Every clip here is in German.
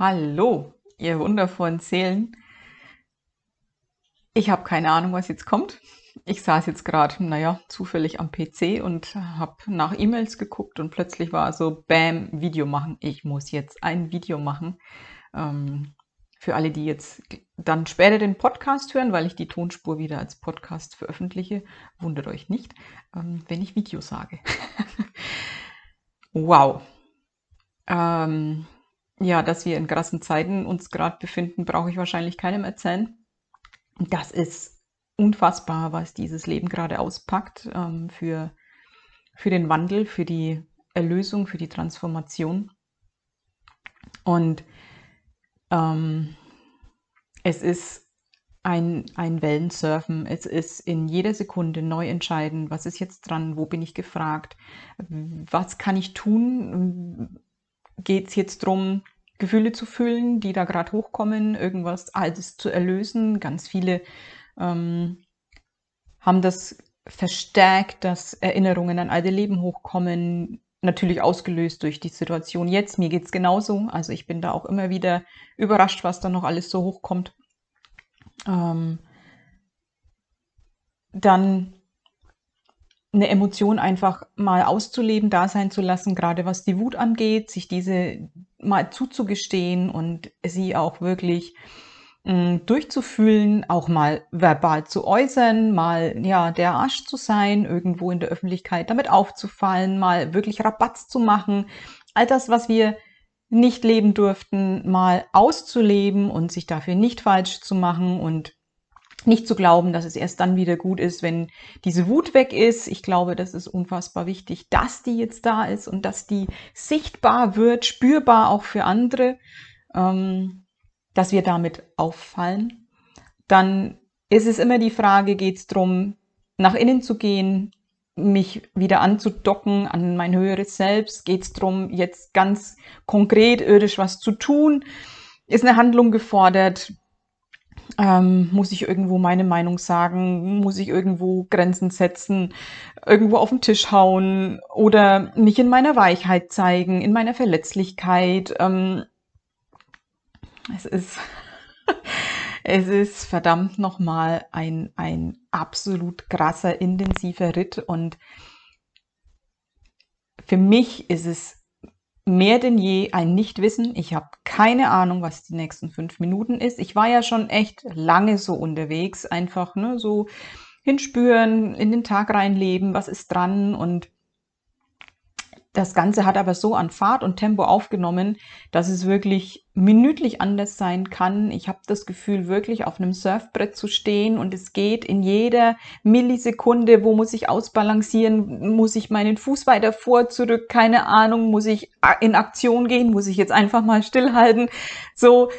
Hallo, ihr wundervollen Seelen. Ich habe keine Ahnung, was jetzt kommt. Ich saß jetzt gerade, naja, zufällig am PC und habe nach E-Mails geguckt und plötzlich war so, bam, Video machen. Ich muss jetzt ein Video machen. Ähm, für alle, die jetzt dann später den Podcast hören, weil ich die Tonspur wieder als Podcast veröffentliche, wundert euch nicht, ähm, wenn ich Video sage. wow. Ähm, ja, dass wir in krassen Zeiten uns gerade befinden, brauche ich wahrscheinlich keinem erzählen. Das ist unfassbar, was dieses Leben gerade auspackt ähm, für, für den Wandel, für die Erlösung, für die Transformation. Und ähm, es ist ein, ein Wellensurfen. Es ist in jeder Sekunde neu entscheiden, was ist jetzt dran, wo bin ich gefragt, was kann ich tun, geht es jetzt darum, Gefühle zu fühlen, die da gerade hochkommen, irgendwas Altes zu erlösen. Ganz viele ähm, haben das verstärkt, dass Erinnerungen an alte Leben hochkommen, natürlich ausgelöst durch die Situation jetzt. Mir geht es genauso. Also ich bin da auch immer wieder überrascht, was da noch alles so hochkommt. Ähm, dann eine Emotion einfach mal auszuleben, da sein zu lassen, gerade was die Wut angeht, sich diese mal zuzugestehen und sie auch wirklich mh, mm, durchzufühlen, auch mal verbal zu äußern, mal ja der Arsch zu sein, irgendwo in der Öffentlichkeit damit aufzufallen, mal wirklich Rabatz zu machen, all das, was wir nicht leben durften, mal auszuleben und sich dafür nicht falsch zu machen und nicht zu glauben, dass es erst dann wieder gut ist, wenn diese Wut weg ist. Ich glaube, das ist unfassbar wichtig, dass die jetzt da ist und dass die sichtbar wird, spürbar auch für andere, ähm, dass wir damit auffallen. Dann ist es immer die Frage, geht es darum, nach innen zu gehen, mich wieder anzudocken an mein höheres Selbst? Geht es darum, jetzt ganz konkret irdisch was zu tun? Ist eine Handlung gefordert? Ähm, muss ich irgendwo meine Meinung sagen? Muss ich irgendwo Grenzen setzen? Irgendwo auf den Tisch hauen? Oder mich in meiner Weichheit zeigen, in meiner Verletzlichkeit? Ähm, es ist, es ist verdammt nochmal ein, ein absolut krasser, intensiver Ritt und für mich ist es mehr denn je ein Nichtwissen. Ich habe keine Ahnung, was die nächsten fünf Minuten ist. Ich war ja schon echt lange so unterwegs, einfach ne, so hinspüren, in den Tag reinleben, was ist dran und das Ganze hat aber so an Fahrt und Tempo aufgenommen, dass es wirklich minütlich anders sein kann. Ich habe das Gefühl, wirklich auf einem Surfbrett zu stehen und es geht in jeder Millisekunde, wo muss ich ausbalancieren, muss ich meinen Fuß weiter vor, zurück, keine Ahnung, muss ich in Aktion gehen, muss ich jetzt einfach mal stillhalten. So.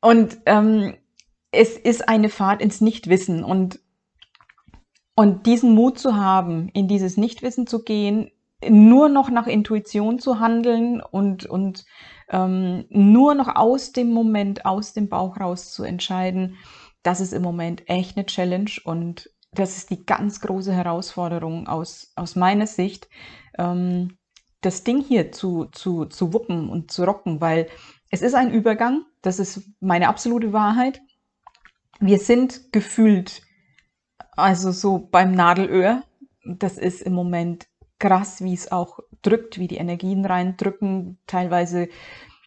Und ähm, es ist eine Fahrt ins Nichtwissen und und diesen Mut zu haben, in dieses Nichtwissen zu gehen, nur noch nach Intuition zu handeln und, und ähm, nur noch aus dem Moment, aus dem Bauch raus zu entscheiden, das ist im Moment echt eine Challenge und das ist die ganz große Herausforderung aus, aus meiner Sicht, ähm, das Ding hier zu, zu, zu wuppen und zu rocken, weil es ist ein Übergang, das ist meine absolute Wahrheit. Wir sind gefühlt, also so beim Nadelöhr, das ist im Moment krass, wie es auch drückt, wie die Energien reindrücken, teilweise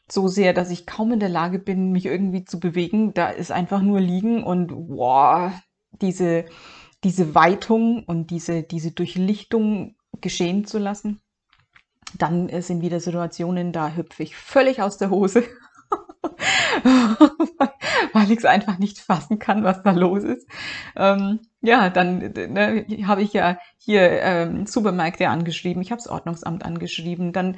so sehr, dass ich kaum in der Lage bin, mich irgendwie zu bewegen. Da ist einfach nur liegen und wow, diese, diese Weitung und diese, diese Durchlichtung geschehen zu lassen. Dann sind wieder Situationen, da hüpfe ich völlig aus der Hose, weil ich es einfach nicht fassen kann, was da los ist. Ähm, ja, dann ne, habe ich ja hier ähm, Supermärkte angeschrieben, ich habe das Ordnungsamt angeschrieben, dann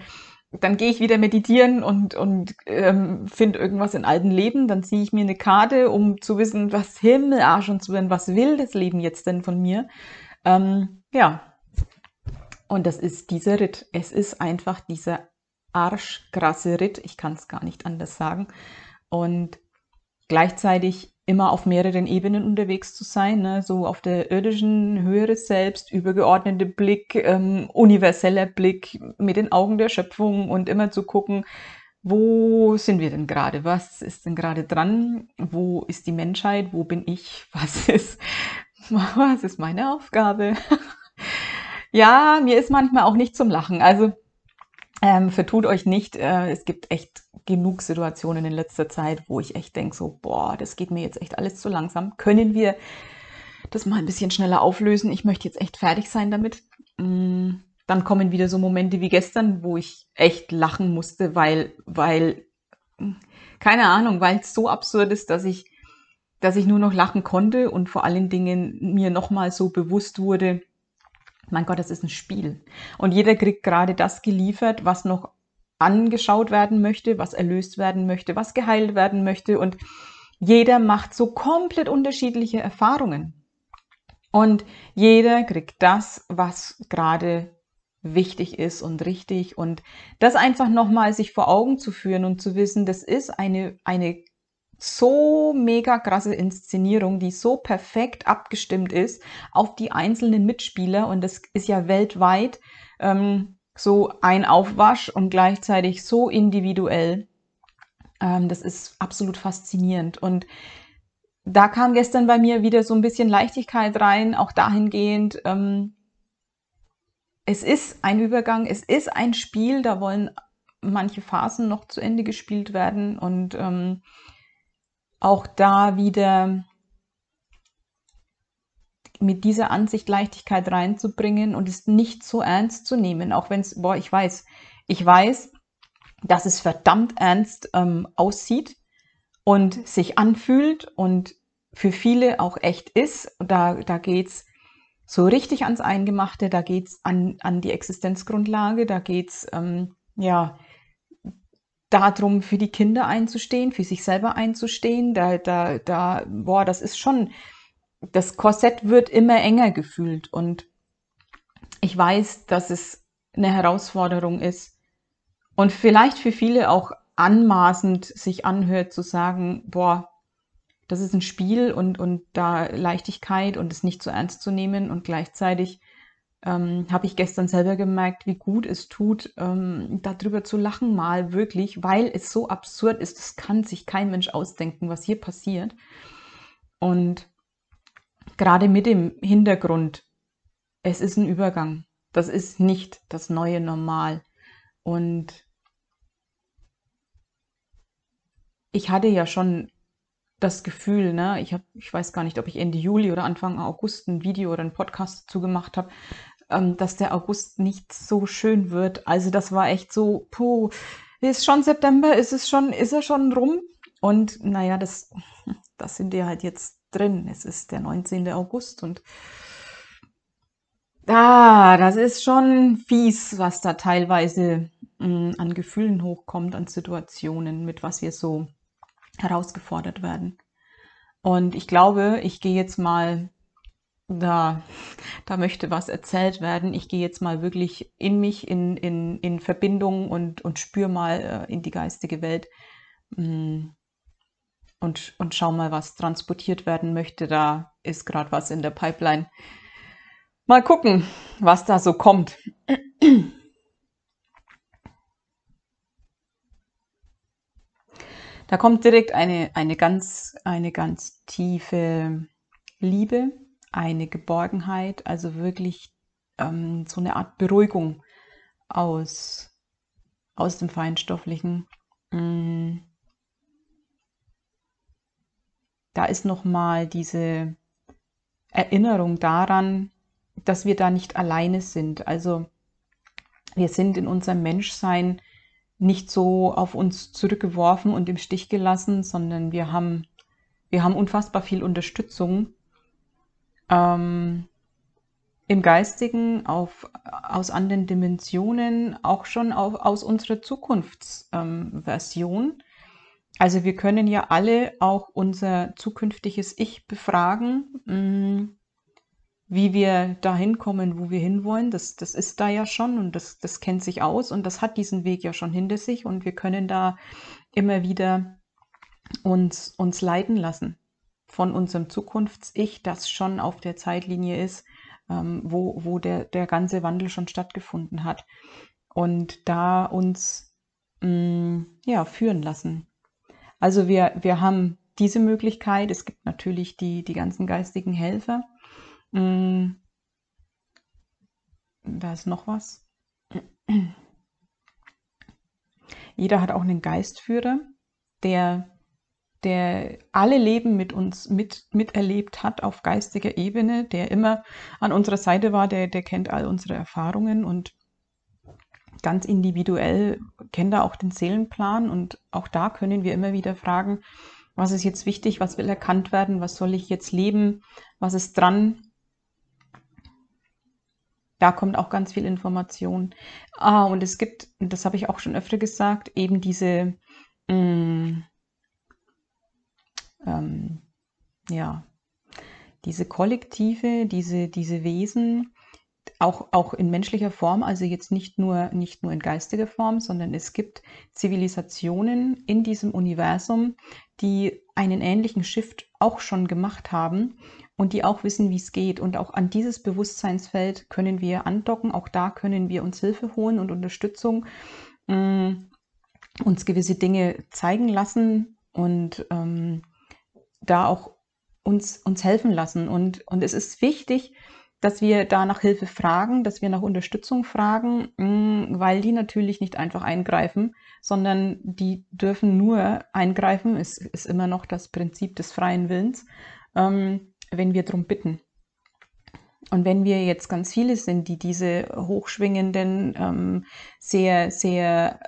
dann gehe ich wieder meditieren und, und ähm, finde irgendwas in alten Leben. Dann ziehe ich mir eine Karte, um zu wissen, was Himmel, Arsch und Zwirn, was will das Leben jetzt denn von mir? Ähm, ja, und das ist dieser Ritt. Es ist einfach dieser arschkrasse Ritt. Ich kann es gar nicht anders sagen. Und gleichzeitig immer auf mehreren Ebenen unterwegs zu sein, ne? so auf der irdischen, höheres Selbst, übergeordnete Blick, ähm, universeller Blick mit den Augen der Schöpfung und immer zu gucken, wo sind wir denn gerade? Was ist denn gerade dran? Wo ist die Menschheit? Wo bin ich? Was ist, was ist meine Aufgabe? ja, mir ist manchmal auch nicht zum Lachen. Also ähm, vertut euch nicht. Äh, es gibt echt genug Situationen in letzter Zeit, wo ich echt denke, so, boah, das geht mir jetzt echt alles zu langsam. Können wir das mal ein bisschen schneller auflösen? Ich möchte jetzt echt fertig sein damit. Mm dann kommen wieder so Momente wie gestern, wo ich echt lachen musste, weil, weil, keine Ahnung, weil es so absurd ist, dass ich, dass ich nur noch lachen konnte und vor allen Dingen mir nochmal so bewusst wurde, mein Gott, das ist ein Spiel. Und jeder kriegt gerade das geliefert, was noch angeschaut werden möchte, was erlöst werden möchte, was geheilt werden möchte. Und jeder macht so komplett unterschiedliche Erfahrungen. Und jeder kriegt das, was gerade wichtig ist und richtig und das einfach nochmal sich vor Augen zu führen und zu wissen, das ist eine, eine so mega krasse Inszenierung, die so perfekt abgestimmt ist auf die einzelnen Mitspieler. Und das ist ja weltweit ähm, so ein Aufwasch und gleichzeitig so individuell. Ähm, das ist absolut faszinierend. Und da kam gestern bei mir wieder so ein bisschen Leichtigkeit rein, auch dahingehend, ähm, es ist ein Übergang, es ist ein Spiel, da wollen manche Phasen noch zu Ende gespielt werden. Und ähm, auch da wieder mit dieser Ansicht Leichtigkeit reinzubringen und es nicht so ernst zu nehmen, auch wenn es, boah, ich weiß, ich weiß, dass es verdammt ernst ähm, aussieht und sich anfühlt und für viele auch echt ist. Da, da geht es so richtig ans Eingemachte, da geht's an, an die Existenzgrundlage, da geht's ähm, ja darum, für die Kinder einzustehen, für sich selber einzustehen. Da, da, da, boah, das ist schon, das Korsett wird immer enger gefühlt und ich weiß, dass es eine Herausforderung ist und vielleicht für viele auch anmaßend sich anhört zu sagen, boah, das ist ein Spiel und, und da Leichtigkeit und es nicht so ernst zu nehmen. Und gleichzeitig ähm, habe ich gestern selber gemerkt, wie gut es tut, ähm, darüber zu lachen mal wirklich, weil es so absurd ist. Das kann sich kein Mensch ausdenken, was hier passiert. Und gerade mit dem Hintergrund, es ist ein Übergang. Das ist nicht das neue Normal. Und ich hatte ja schon das Gefühl, ne, ich habe, ich weiß gar nicht, ob ich Ende Juli oder Anfang August ein Video oder einen Podcast dazu gemacht habe, ähm, dass der August nicht so schön wird. Also das war echt so, puh, ist schon September, ist es schon, ist er schon rum? Und naja, das, das sind wir halt jetzt drin. Es ist der 19. August und ah, das ist schon fies, was da teilweise mh, mm, an Gefühlen hochkommt, an Situationen, mit was wir so herausgefordert werden. Und ich glaube, ich gehe jetzt mal, da, da möchte was erzählt werden. Ich gehe jetzt mal wirklich in mich, in, in, in Verbindung und, und spüre mal äh, in die geistige Welt mm, und, und schau mal, was transportiert werden möchte. Da ist gerade was in der Pipeline. Mal gucken, was da so kommt. Da kommt direkt eine, eine, ganz, eine ganz tiefe Liebe, eine Geborgenheit, also wirklich ähm, so eine Art Beruhigung aus, aus dem Feinstofflichen. Mm. Da ist nochmal diese Erinnerung daran, dass wir da nicht alleine sind. Also wir sind in unserem Menschsein nicht so auf uns zurückgeworfen und im Stich gelassen, sondern wir haben, wir haben unfassbar viel Unterstützung ähm, im Geistigen, auf, aus anderen Dimensionen, auch schon auf, aus unserer Zukunftsversion. Ähm, also wir können ja alle auch unser zukünftiges Ich befragen. Mh, mm, wie wir dahin kommen, wo wir hinwollen, das, das ist da ja schon und das, das kennt sich aus und das hat diesen Weg ja schon hinter sich und wir können da immer wieder uns, uns leiten lassen von unserem Zukunfts-Ich, das schon auf der Zeitlinie ist, ähm, wo, wo der, der ganze Wandel schon stattgefunden hat. Und da uns mh, mm, ja, führen lassen. Also wir, wir haben diese Möglichkeit. Es gibt natürlich die, die ganzen geistigen Helfer. Mm, da ist noch was. Jeder hat auch einen Geistführer, der, der alle Leben mit uns mit, miterlebt hat auf geistiger Ebene, der immer an unserer Seite war, der, der kennt all unsere Erfahrungen und ganz individuell kennt er auch den Seelenplan und auch da können wir immer wieder fragen, was ist jetzt wichtig, was will erkannt werden, was soll ich jetzt leben, was ist dran, da kommt auch ganz viel Information. Ah, und es gibt, das habe ich auch schon öfter gesagt, eben diese, mh, mm, ähm, ja, diese Kollektive, diese, diese Wesen, auch, auch in menschlicher Form, also jetzt nicht nur, nicht nur in geistiger Form, sondern es gibt Zivilisationen in diesem Universum, die einen ähnlichen Shift auch schon gemacht haben und die auch wissen, wie es geht. Und auch an dieses Bewusstseinsfeld können wir andocken. Auch da können wir uns Hilfe holen und Unterstützung, äh, uns gewisse Dinge zeigen lassen und ähm, da auch uns, uns helfen lassen. Und, und es ist wichtig, dass wir da nach Hilfe fragen, dass wir nach Unterstützung fragen, mm, weil die natürlich nicht einfach eingreifen, sondern die dürfen nur eingreifen, es ist immer noch das Prinzip des freien Willens, ähm, wenn wir darum bitten. Und wenn wir jetzt ganz viele sind, die diese hochschwingenden, ähm, sehr, sehr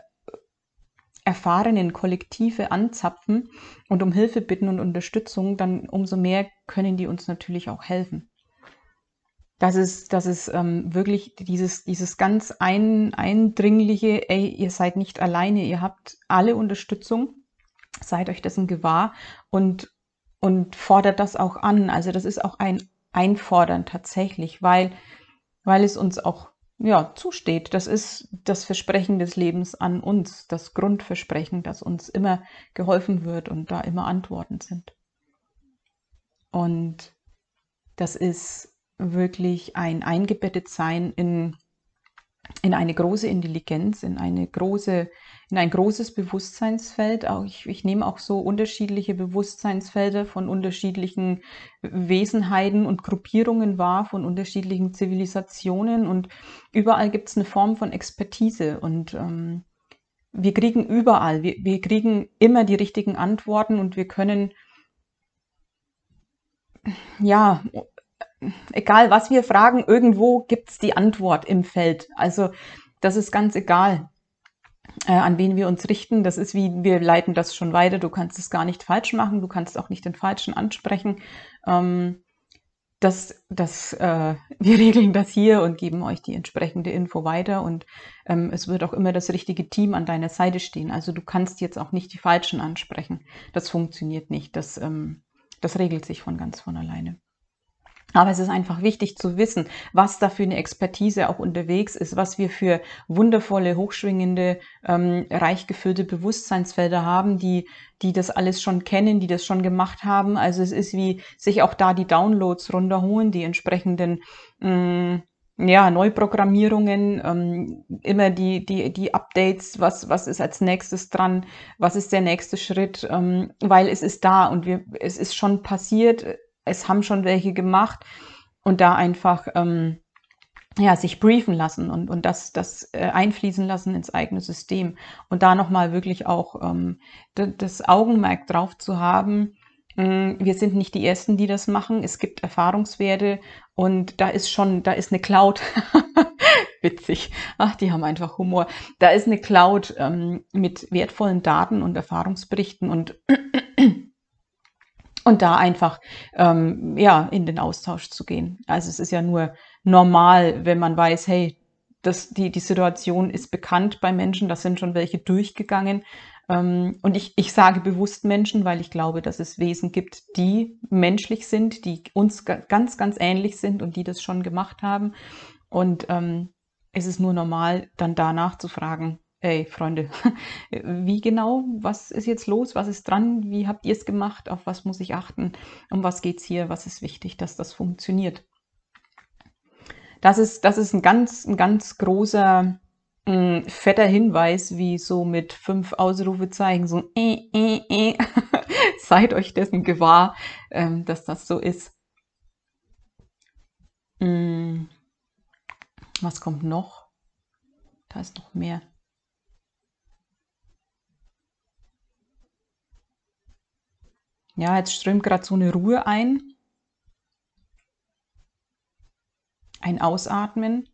erfahrenen Kollektive anzapfen und um Hilfe bitten und Unterstützung, dann umso mehr können die uns natürlich auch helfen. Das ist, das ist ähm, wirklich dieses, dieses ganz ein, eindringliche, ey, ihr seid nicht alleine, ihr habt alle Unterstützung, seid euch dessen gewahr und und fordert das auch an. Also das ist auch ein Einfordern tatsächlich, weil, weil es uns auch ja, zusteht. Das ist das Versprechen des Lebens an uns, das Grundversprechen, dass uns immer geholfen wird und da immer Antworten sind. Und das ist wirklich ein Eingebettetsein in in eine große Intelligenz, in eine große, ein großes Bewusstseinsfeld. Auch ich, ich nehme auch so unterschiedliche Bewusstseinsfelder von unterschiedlichen Wesenheiten und Gruppierungen wahr, von unterschiedlichen Zivilisationen und überall gibt es eine Form von Expertise und ähm, wir kriegen überall, wir, wir kriegen immer die richtigen Antworten und wir können ja egal was wir fragen, irgendwo gibt es die Antwort im Feld. Also das ist ganz egal, äh, an wen wir uns richten. Das ist wie, wir leiten das schon weiter. Du kannst es gar nicht falsch machen, du kannst auch nicht den Falschen ansprechen. Ähm, das, das, äh, wir regeln das hier und geben euch die entsprechende Info weiter und ähm, es wird auch immer das richtige Team an deiner Seite stehen. Also du kannst jetzt auch nicht die Falschen ansprechen. Das funktioniert nicht. Das, ähm, das regelt sich von ganz von alleine. Aber es ist einfach wichtig zu wissen, was da für eine Expertise auch unterwegs ist, was wir für wundervolle, hochschwingende, ähm, reich gefüllte Bewusstseinsfelder haben, die, die das alles schon kennen, die das schon gemacht haben. Also es ist wie sich auch da die Downloads runterholen, die entsprechenden mh, mm, ja, Neuprogrammierungen, ähm, immer die, die, die Updates, was, was ist als nächstes dran, was ist der nächste Schritt, ähm, weil es ist da und wir, es ist schon passiert, es haben schon welche gemacht und da einfach ähm, ja, sich briefen lassen und, und das, das äh, einfließen lassen ins eigene System und da nochmal wirklich auch ähm, das Augenmerk drauf zu haben. Ähm, wir sind nicht die Ersten, die das machen. Es gibt Erfahrungswerte und da ist schon, da ist eine Cloud. Witzig. Ach, die haben einfach Humor. Da ist eine Cloud ähm, mit wertvollen Daten und Erfahrungsberichten und und da einfach ähm, ja in den Austausch zu gehen. Also es ist ja nur normal, wenn man weiß, hey, das, die, die Situation ist bekannt bei Menschen, da sind schon welche durchgegangen. Ähm, und ich, ich sage bewusst Menschen, weil ich glaube, dass es Wesen gibt, die menschlich sind, die uns ganz, ganz ähnlich sind und die das schon gemacht haben. Und ähm, es ist nur normal, dann danach zu fragen, Ey, Freunde, wie genau, was ist jetzt los, was ist dran, wie habt ihr es gemacht, auf was muss ich achten, um was geht es hier, was ist wichtig, dass das funktioniert. Das ist, das ist ein ganz, ein ganz großer, Mm, fetter Hinweis, wie so mit fünf Ausrufezeichen, so äh, äh, äh. seid euch dessen gewahr, ähm, dass das so ist. Mm. Was kommt noch? Da ist noch mehr. Ja, jetzt strömt gerade so eine Ruhe ein. Ein Ausatmen.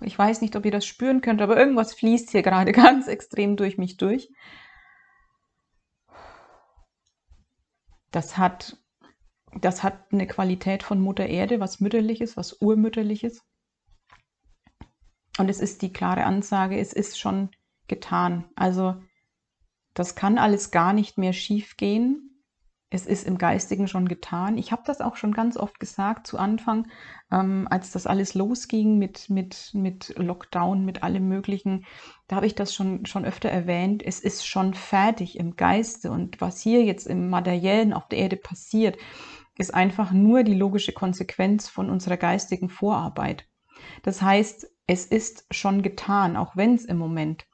Ich weiß nicht, ob ihr das spüren könnt, aber irgendwas fließt hier gerade ganz extrem durch mich durch. Das hat, das hat eine Qualität von Mutter Erde, was mütterliches, was urmütterliches. Und es ist die klare Ansage, es ist schon getan. Also das kann alles gar nicht mehr schief gehen es ist im Geistigen schon getan. Ich habe das auch schon ganz oft gesagt zu Anfang, ähm, als das alles losging mit, mit, mit Lockdown, mit allem Möglichen. Da habe ich das schon, schon öfter erwähnt. Es ist schon fertig im Geiste. Und was hier jetzt im Materiellen auf der Erde passiert, ist einfach nur die logische Konsequenz von unserer geistigen Vorarbeit. Das heißt, es ist schon getan, auch wenn es im Moment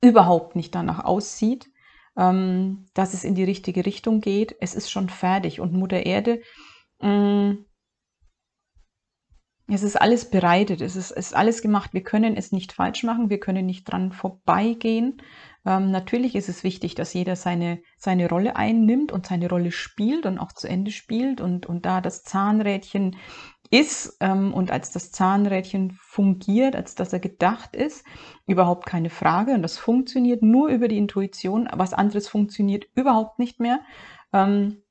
überhaupt nicht danach aussieht ähm, dass es in die richtige Richtung geht. Es ist schon fertig und Mutter Erde, mh, mm, es ist alles bereitet, es ist, ist, alles gemacht. Wir können es nicht falsch machen, wir können nicht dran vorbeigehen. Ähm, natürlich ist es wichtig, dass jeder seine, seine Rolle einnimmt und seine Rolle spielt und auch zu Ende spielt und, und da das Zahnrädchen ist ähm, und als das Zahnrädchen fungiert, als dass er gedacht ist, überhaupt keine Frage. Und das funktioniert nur über die Intuition. Was anderes funktioniert überhaupt nicht mehr. Ähm,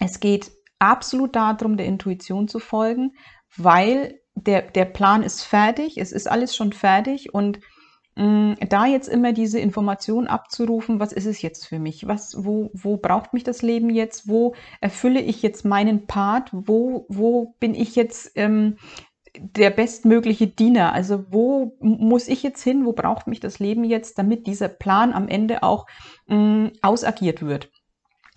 es geht absolut darum, der Intuition zu folgen, weil der, der Plan ist fertig, es ist alles schon fertig und da jetzt immer diese Information abzurufen, was ist es jetzt für mich? Was, wo, wo braucht mich das Leben jetzt? Wo erfülle ich jetzt meinen Part? Wo, wo bin ich jetzt ähm, der bestmögliche Diener? Also wo muss ich jetzt hin? Wo braucht mich das Leben jetzt, damit dieser Plan am Ende auch ähm, ausagiert wird?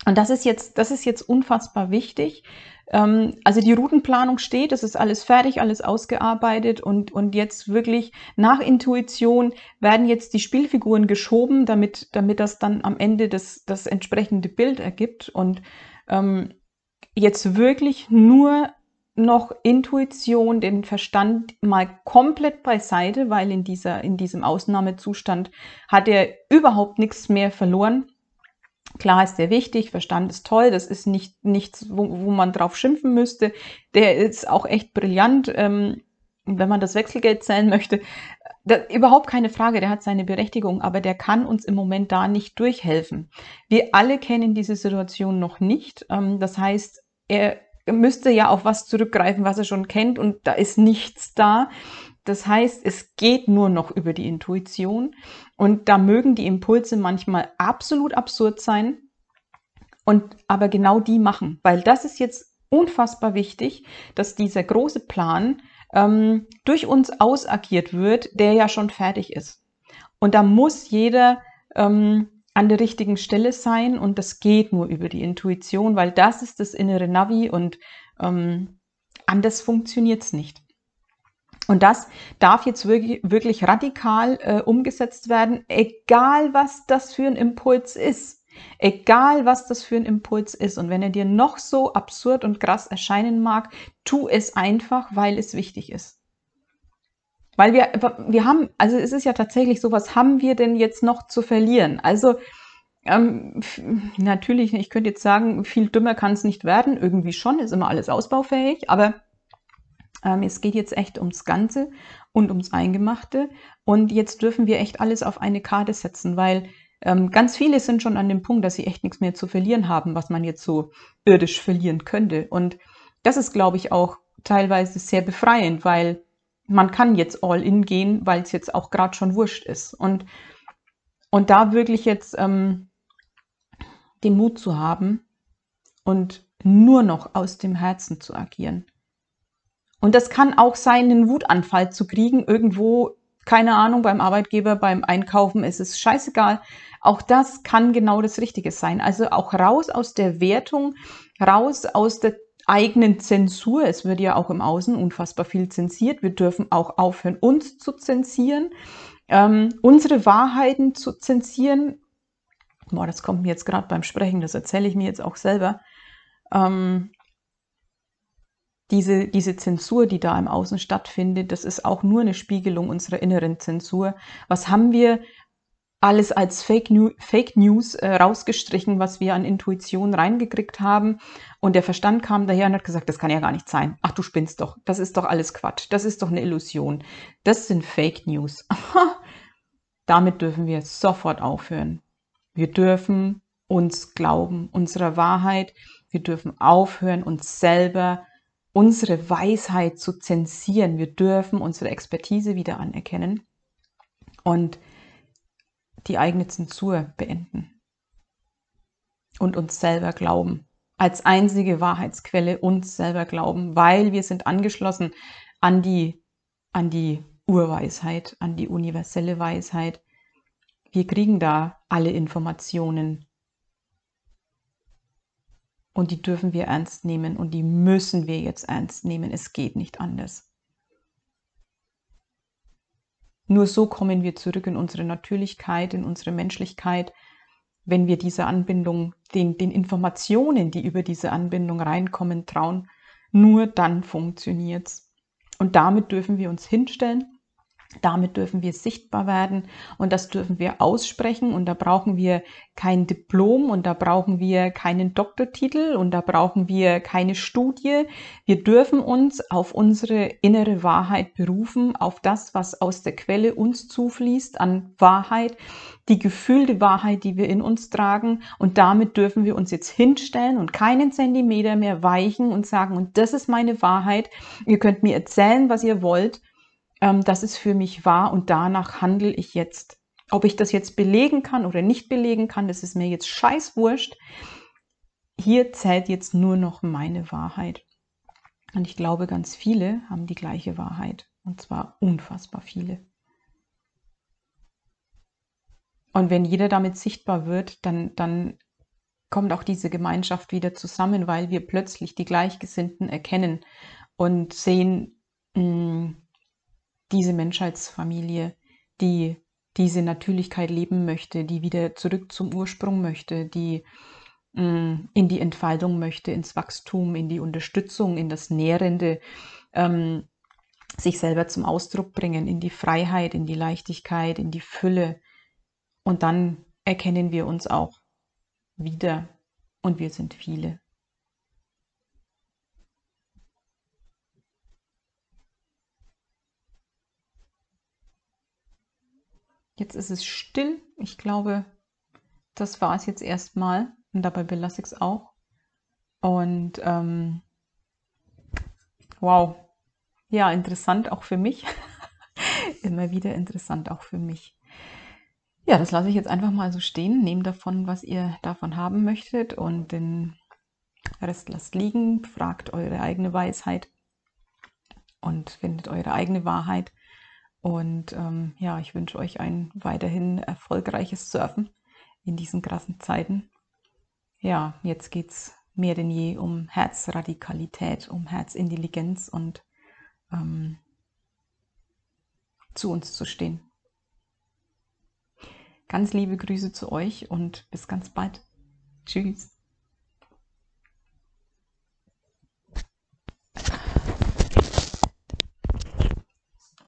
Und das ist jetzt, das ist jetzt unfassbar wichtig, also die Routenplanung steht, es ist alles fertig, alles ausgearbeitet und, und jetzt wirklich nach Intuition werden jetzt die Spielfiguren geschoben, damit, damit das dann am Ende das, das entsprechende Bild ergibt und ähm, jetzt wirklich nur noch Intuition, den Verstand mal komplett beiseite, weil in, dieser, in diesem Ausnahmezustand hat er überhaupt nichts mehr verloren. Klar ist sehr wichtig, Verstand ist toll, das ist nicht nichts, wo, wo man drauf schimpfen müsste. Der ist auch echt brillant, ähm, wenn man das Wechselgeld zählen möchte. Da, überhaupt keine Frage, der hat seine Berechtigung, aber der kann uns im Moment da nicht durchhelfen. Wir alle kennen diese Situation noch nicht. Ähm, das heißt, er müsste ja auf was zurückgreifen, was er schon kennt und da ist nichts da. Das heißt, es geht nur noch über die Intuition und da mögen die Impulse manchmal absolut absurd sein und aber genau die machen, weil das ist jetzt unfassbar wichtig, dass dieser große Plan ähm, durch uns ausagiert wird, der ja schon fertig ist. Und da muss jeder ähm, an der richtigen Stelle sein und das geht nur über die Intuition, weil das ist das innere Navi und ähm, anders funktioniert es nicht. Und das darf jetzt wirklich, wirklich radikal äh, umgesetzt werden, egal was das für ein Impuls ist. Egal was das für ein Impuls ist. Und wenn er dir noch so absurd und krass erscheinen mag, tu es einfach, weil es wichtig ist. Weil wir, wir haben, also es ist ja tatsächlich so, was haben wir denn jetzt noch zu verlieren? Also ähm, natürlich, ich könnte jetzt sagen, viel dümmer kann es nicht werden. Irgendwie schon, ist immer alles ausbaufähig, aber ähm, es geht jetzt echt ums Ganze und ums Eingemachte. Und jetzt dürfen wir echt alles auf eine Karte setzen, weil ähm, ganz viele sind schon an dem Punkt, dass sie echt nichts mehr zu verlieren haben, was man jetzt so irdisch verlieren könnte. Und das ist, glaube ich, auch teilweise sehr befreiend, weil man kann jetzt all in gehen, weil es jetzt auch gerade schon wurscht ist. Und, und da wirklich jetzt ähm, den Mut zu haben und nur noch aus dem Herzen zu agieren. Und das kann auch sein, einen Wutanfall zu kriegen, irgendwo, keine Ahnung, beim Arbeitgeber, beim Einkaufen, ist es scheißegal. Auch das kann genau das Richtige sein. Also auch raus aus der Wertung, raus aus der eigenen Zensur. Es wird ja auch im Außen unfassbar viel zensiert. Wir dürfen auch aufhören, uns zu zensieren, ähm, unsere Wahrheiten zu zensieren. Boah, das kommt mir jetzt gerade beim Sprechen, das erzähle ich mir jetzt auch selber. Ähm, diese, diese Zensur, die da im Außen stattfindet, das ist auch nur eine Spiegelung unserer inneren Zensur. Was haben wir alles als Fake, New Fake News äh, rausgestrichen, was wir an Intuition reingekriegt haben? Und der Verstand kam daher und hat gesagt, das kann ja gar nicht sein. Ach, du spinnst doch. Das ist doch alles Quatsch. Das ist doch eine Illusion. Das sind Fake News. Damit dürfen wir sofort aufhören. Wir dürfen uns glauben, unserer Wahrheit. Wir dürfen aufhören, uns selber unsere Weisheit zu zensieren. Wir dürfen unsere Expertise wieder anerkennen und die eigene Zensur beenden und uns selber glauben. Als einzige Wahrheitsquelle uns selber glauben, weil wir sind angeschlossen an die, an die Urweisheit, an die universelle Weisheit. Wir kriegen da alle Informationen und die dürfen wir ernst nehmen und die müssen wir jetzt ernst nehmen. Es geht nicht anders. Nur so kommen wir zurück in unsere Natürlichkeit, in unsere Menschlichkeit, wenn wir diese Anbindung, den, den Informationen, die über diese Anbindung reinkommen, trauen. Nur dann funktioniert es. Und damit dürfen wir uns hinstellen damit dürfen wir sichtbar werden und das dürfen wir aussprechen und da brauchen wir kein Diplom und da brauchen wir keinen Doktortitel und da brauchen wir keine Studie. Wir dürfen uns auf unsere innere Wahrheit berufen, auf das, was aus der Quelle uns zufließt an Wahrheit, die gefühlte Wahrheit, die wir in uns tragen und damit dürfen wir uns jetzt hinstellen und keinen Zentimeter mehr weichen und sagen, und das ist meine Wahrheit. Ihr könnt mir erzählen, was ihr wollt ähm, das ist für mich wahr und danach handle ich jetzt. Ob ich das jetzt belegen kann oder nicht belegen kann, das ist mir jetzt scheißwurscht. Hier zählt jetzt nur noch meine Wahrheit. Und ich glaube, ganz viele haben die gleiche Wahrheit. Und zwar unfassbar viele. Und wenn jeder damit sichtbar wird, dann, dann kommt auch diese Gemeinschaft wieder zusammen, weil wir plötzlich die Gleichgesinnten erkennen und sehen, mh, hm, diese Menschheitsfamilie, die diese Natürlichkeit leben möchte, die wieder zurück zum Ursprung möchte, die mh, mm, in die Entfaltung möchte, ins Wachstum, in die Unterstützung, in das Nährende, ähm, sich selber zum Ausdruck bringen, in die Freiheit, in die Leichtigkeit, in die Fülle. Und dann erkennen wir uns auch wieder und wir sind viele. Jetzt ist es still. Ich glaube, das war es jetzt erstmal. Und dabei belasse ich es auch. Und ähm, wow. Ja, interessant auch für mich. Immer wieder interessant auch für mich. Ja, das lasse ich jetzt einfach mal so stehen. Nehmt davon, was ihr davon haben möchtet und den Rest lasst liegen. Fragt eure eigene Weisheit und findet eure eigene Wahrheit. Und ähm, ja, ich wünsche euch ein weiterhin erfolgreiches Surfen in diesen krassen Zeiten. Ja, jetzt geht es mehr denn je um Herzradikalität, um Herzintelligenz und ähm, zu uns zu stehen. Ganz liebe Grüße zu euch und bis ganz bald. Tschüss.